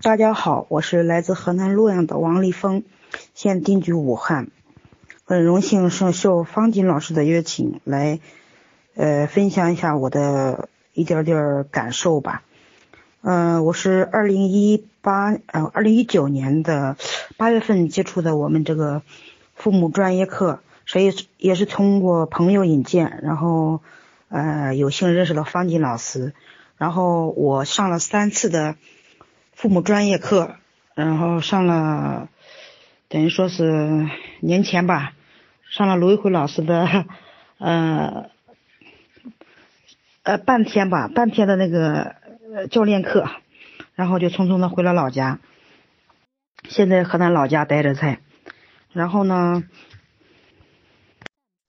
大家好，我是来自河南洛阳的王立峰，现定居武汉。很荣幸受受方锦老师的约请来，呃，分享一下我的一点点感受吧。嗯，我是二零一八呃二零一九年的八月份接触的我们这个父母专业课，所以也是通过朋友引荐，然后呃有幸认识了方锦老师，然后我上了三次的。父母专业课，然后上了，等于说是年前吧，上了卢一辉老师的，呃，呃半天吧，半天的那个教练课，然后就匆匆的回了老家，现在河南老家待着在，然后呢，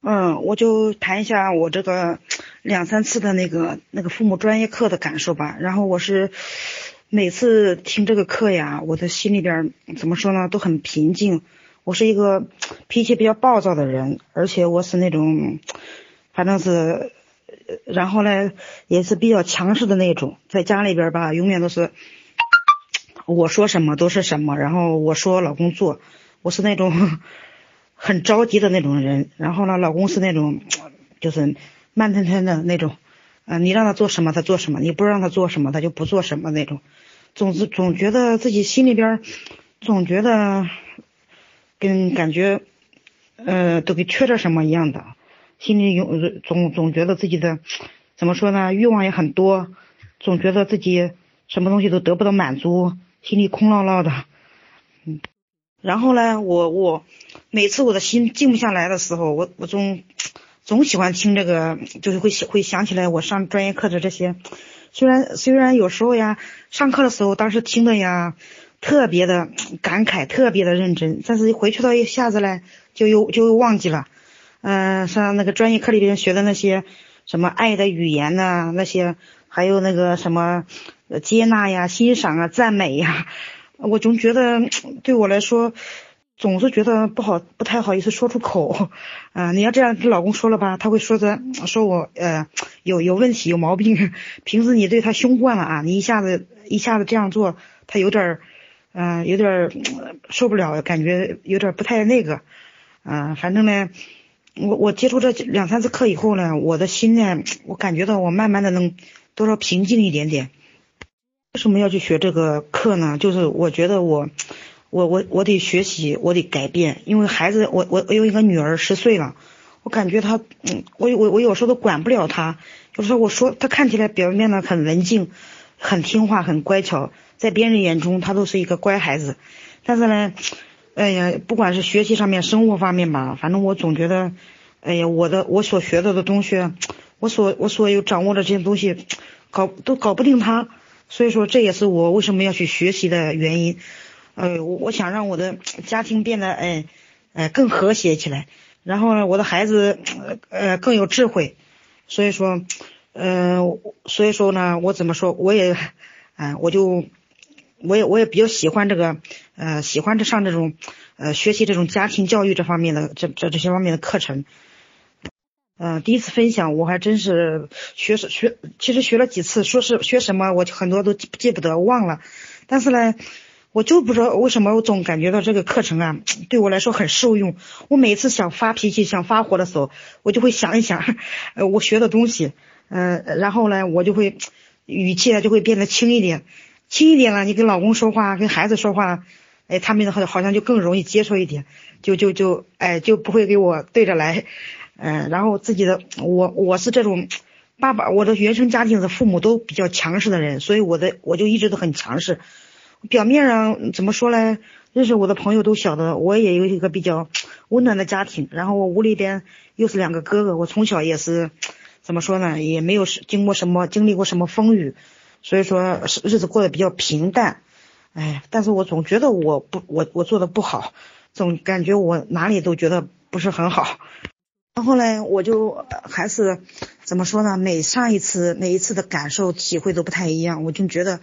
嗯，我就谈一下我这个两三次的那个那个父母专业课的感受吧，然后我是。每次听这个课呀，我的心里边怎么说呢，都很平静。我是一个脾气比较暴躁的人，而且我是那种，反正是，然后呢，也是比较强势的那种。在家里边吧，永远都是我说什么都是什么，然后我说老公做，我是那种很着急的那种人。然后呢，老公是那种就是慢吞吞的那种。嗯，你让他做什么他做什么，你不让他做什么他就不做什么那种，总是总觉得自己心里边总觉得跟感觉呃都给缺点什么一样的，心里有总总觉得自己的怎么说呢，欲望也很多，总觉得自己什么东西都得不到满足，心里空落落的。嗯，然后呢，我我每次我的心静不下来的时候，我我总。总喜欢听这个，就是会会想起来我上专业课的这些。虽然虽然有时候呀，上课的时候当时听的呀，特别的感慨，特别的认真，但是回去到一下子嘞，就又就又忘记了。嗯，上那个专业课里边学的那些什么爱的语言呐，那些还有那个什么接纳呀、欣赏啊、赞美呀，我总觉得对我来说。总是觉得不好，不太好意思说出口，啊，你要这样跟老公说了吧，他会说的，说我呃有有问题，有毛病。平时你对他凶惯了啊，你一下子一下子这样做，他有点儿，嗯，有点儿受不了，感觉有点不太那个，嗯，反正呢，我我接触这两三次课以后呢，我的心呢，我感觉到我慢慢的能多少平静一点点。为什么要去学这个课呢？就是我觉得我。我我我得学习，我得改变，因为孩子，我我我有一个女儿十岁了，我感觉她，嗯，我我我有时候都管不了她，有时候我说她看起来表面呢很文静，很听话，很乖巧，在别人眼中她都是一个乖孩子，但是呢，哎呀，不管是学习上面、生活方面吧，反正我总觉得，哎呀，我的我所学到的东西，我所我所有掌握的这些东西，搞都搞不定她，所以说这也是我为什么要去学习的原因。呃，我我想让我的家庭变得哎，呃更和谐起来，然后呢，我的孩子呃更有智慧，所以说，嗯，所以说呢，我怎么说，我也，嗯，我就，我也我也比较喜欢这个，呃，喜欢这上这种，呃，学习这种家庭教育这方面的这这这些方面的课程，嗯，第一次分享我还真是学学，其实学了几次，说是学什么，我很多都记不得忘了，但是呢。我就不知道为什么，我总感觉到这个课程啊，对我来说很受用。我每次想发脾气、想发火的时候，我就会想一想，呃，我学的东西，嗯，然后呢，我就会 语气啊就会变得轻一点，轻一点了。你跟老公说话、跟孩子说话，哎，他们好好像就更容易接受一点，就就就哎就不会给我对着来，嗯，然后自己的我我是这种爸爸，我的原生家庭的父母都比较强势的人，所以我的我就一直都很强势。表面上怎么说呢？认识我的朋友都晓得，我也有一个比较温暖的家庭。然后我屋里边又是两个哥哥，我从小也是怎么说呢？也没有经过什么经历过什么风雨，所以说日子过得比较平淡。哎，但是我总觉得我不我我做的不好，总感觉我哪里都觉得不是很好。然后呢，我就还是怎么说呢？每上一次每一次的感受体会都不太一样。我就觉得，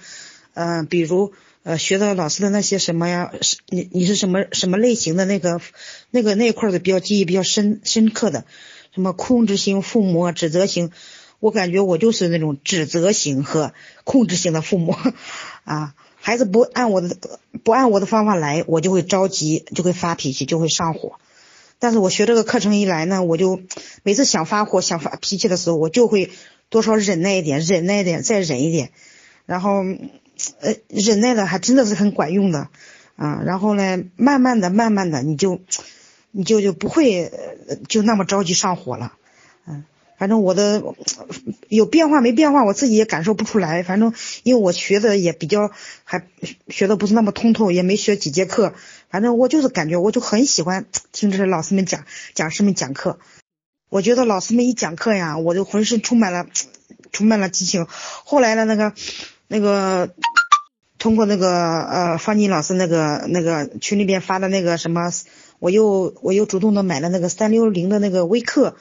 嗯，比如。呃，学到老师的那些什么呀？是你你是什么什么类型的那个那个那块的比较记忆比较深深刻的？什么控制型父母、指责型？我感觉我就是那种指责型和控制型的父母啊。孩子不按我的不按我的方法来，我就会着急，就会发脾气，就会上火。但是我学这个课程一来呢，我就每次想发火、想发脾气的时候，我就会多少忍耐一点，忍耐一点，再忍一点，然后呃忍耐的还真的是很管用的啊。然后呢，慢慢的、慢慢的，你就你就就不会就那么着急上火了，嗯。反正我的有变化没变化，我自己也感受不出来。反正因为我学的也比较还学的不是那么通透，也没学几节课。反正我就是感觉，我就很喜欢听这些老师们讲讲师们讲课。我觉得老师们一讲课呀，我就浑身充满了充满了激情。后来呢，那个那个通过那个呃方金老师那个那个群里边发的那个什么，我又我又主动的买了那个三六零的那个微课。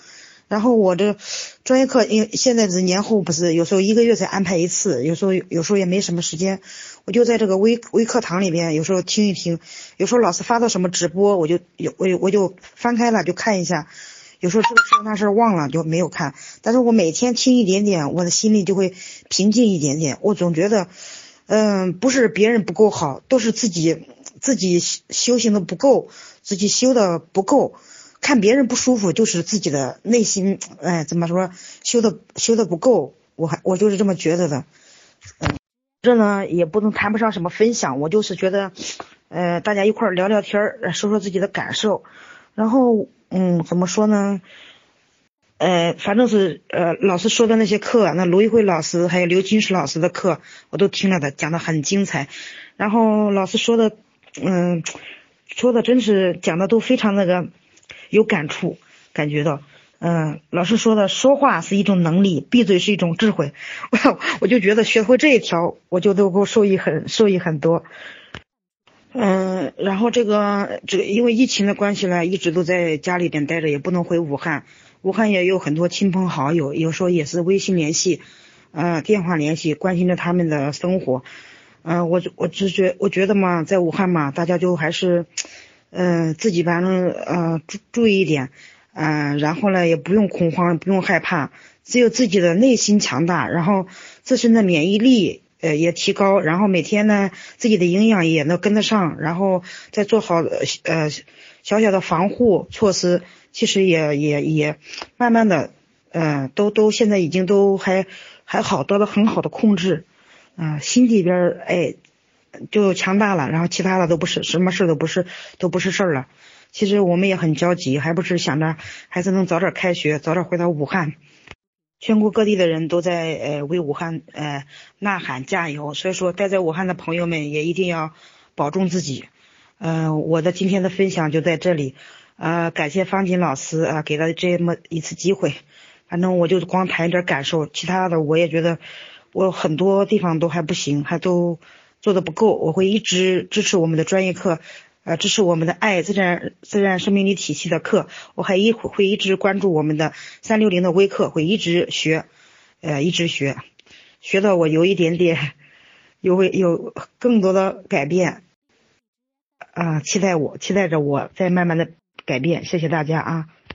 然后我这专业课，因为现在是年后，不是有时候一个月才安排一次，有时候有时候也没什么时间，我就在这个微微课堂里边，有时候听一听，有时候老师发到什么直播，我就有我我就翻开了就看一下，有时候这个事那事忘了就没有看，但是我每天听一点点，我的心里就会平静一点点。我总觉得，嗯，不是别人不够好，都是自己自己修行的不够，自己修的不够。看别人不舒服，就是自己的内心，哎，怎么说，修的修的不够，我还我就是这么觉得的，嗯，这呢也不能谈不上什么分享，我就是觉得，呃，大家一块儿聊聊天儿，说说自己的感受，然后，嗯，怎么说呢，呃，反正是，呃，老师说的那些课，那卢玉慧老师还有刘金石老师的课，我都听了的，讲的很精彩，然后老师说的，嗯，说的真是讲的都非常那个。有感触，感觉到，嗯，老师说的，说话是一种能力，闭嘴是一种智慧。我我就觉得学会这一条，我就都够受益很受益很多。嗯，然后这个这个因为疫情的关系呢，一直都在家里边待着，也不能回武汉。武汉也有很多亲朋好友，有时候也是微信联系，呃，电话联系，关心着他们的生活。嗯，我我只觉我觉得嘛，在武汉嘛，大家就还是。嗯，自己反正呃注注意一点，嗯，然后呢也不用恐慌，不用害怕，只有自己的内心强大，然后自身的免疫力呃也提高，然后每天呢自己的营养也能跟得上，然后再做好呃小小的防护措施，其实也也也慢慢的呃都都现在已经都还还好，得到很好的控制，嗯，心里边哎。就强大了，然后其他的都不是什么事都不是都不是事儿了。其实我们也很焦急，还不是想着孩子能早点开学，早点回到武汉。全国各地的人都在呃为武汉呃呐喊加油，所以说待在武汉的朋友们也一定要保重自己。嗯，我的今天的分享就在这里，呃，感谢方锦老师啊给了这么一次机会。反正我就光谈一点感受，其他的我也觉得我很多地方都还不行，还都。做的不够，我会一直支持我们的专业课，呃，这是我们的爱自然自然生命力体系的课，我还一会会一直关注我们的三六零的微课，会一直学，呃，一直学，学到我有一点点，有会有更多的改变，啊，期待我，期待着我在慢慢的改变，谢谢大家啊。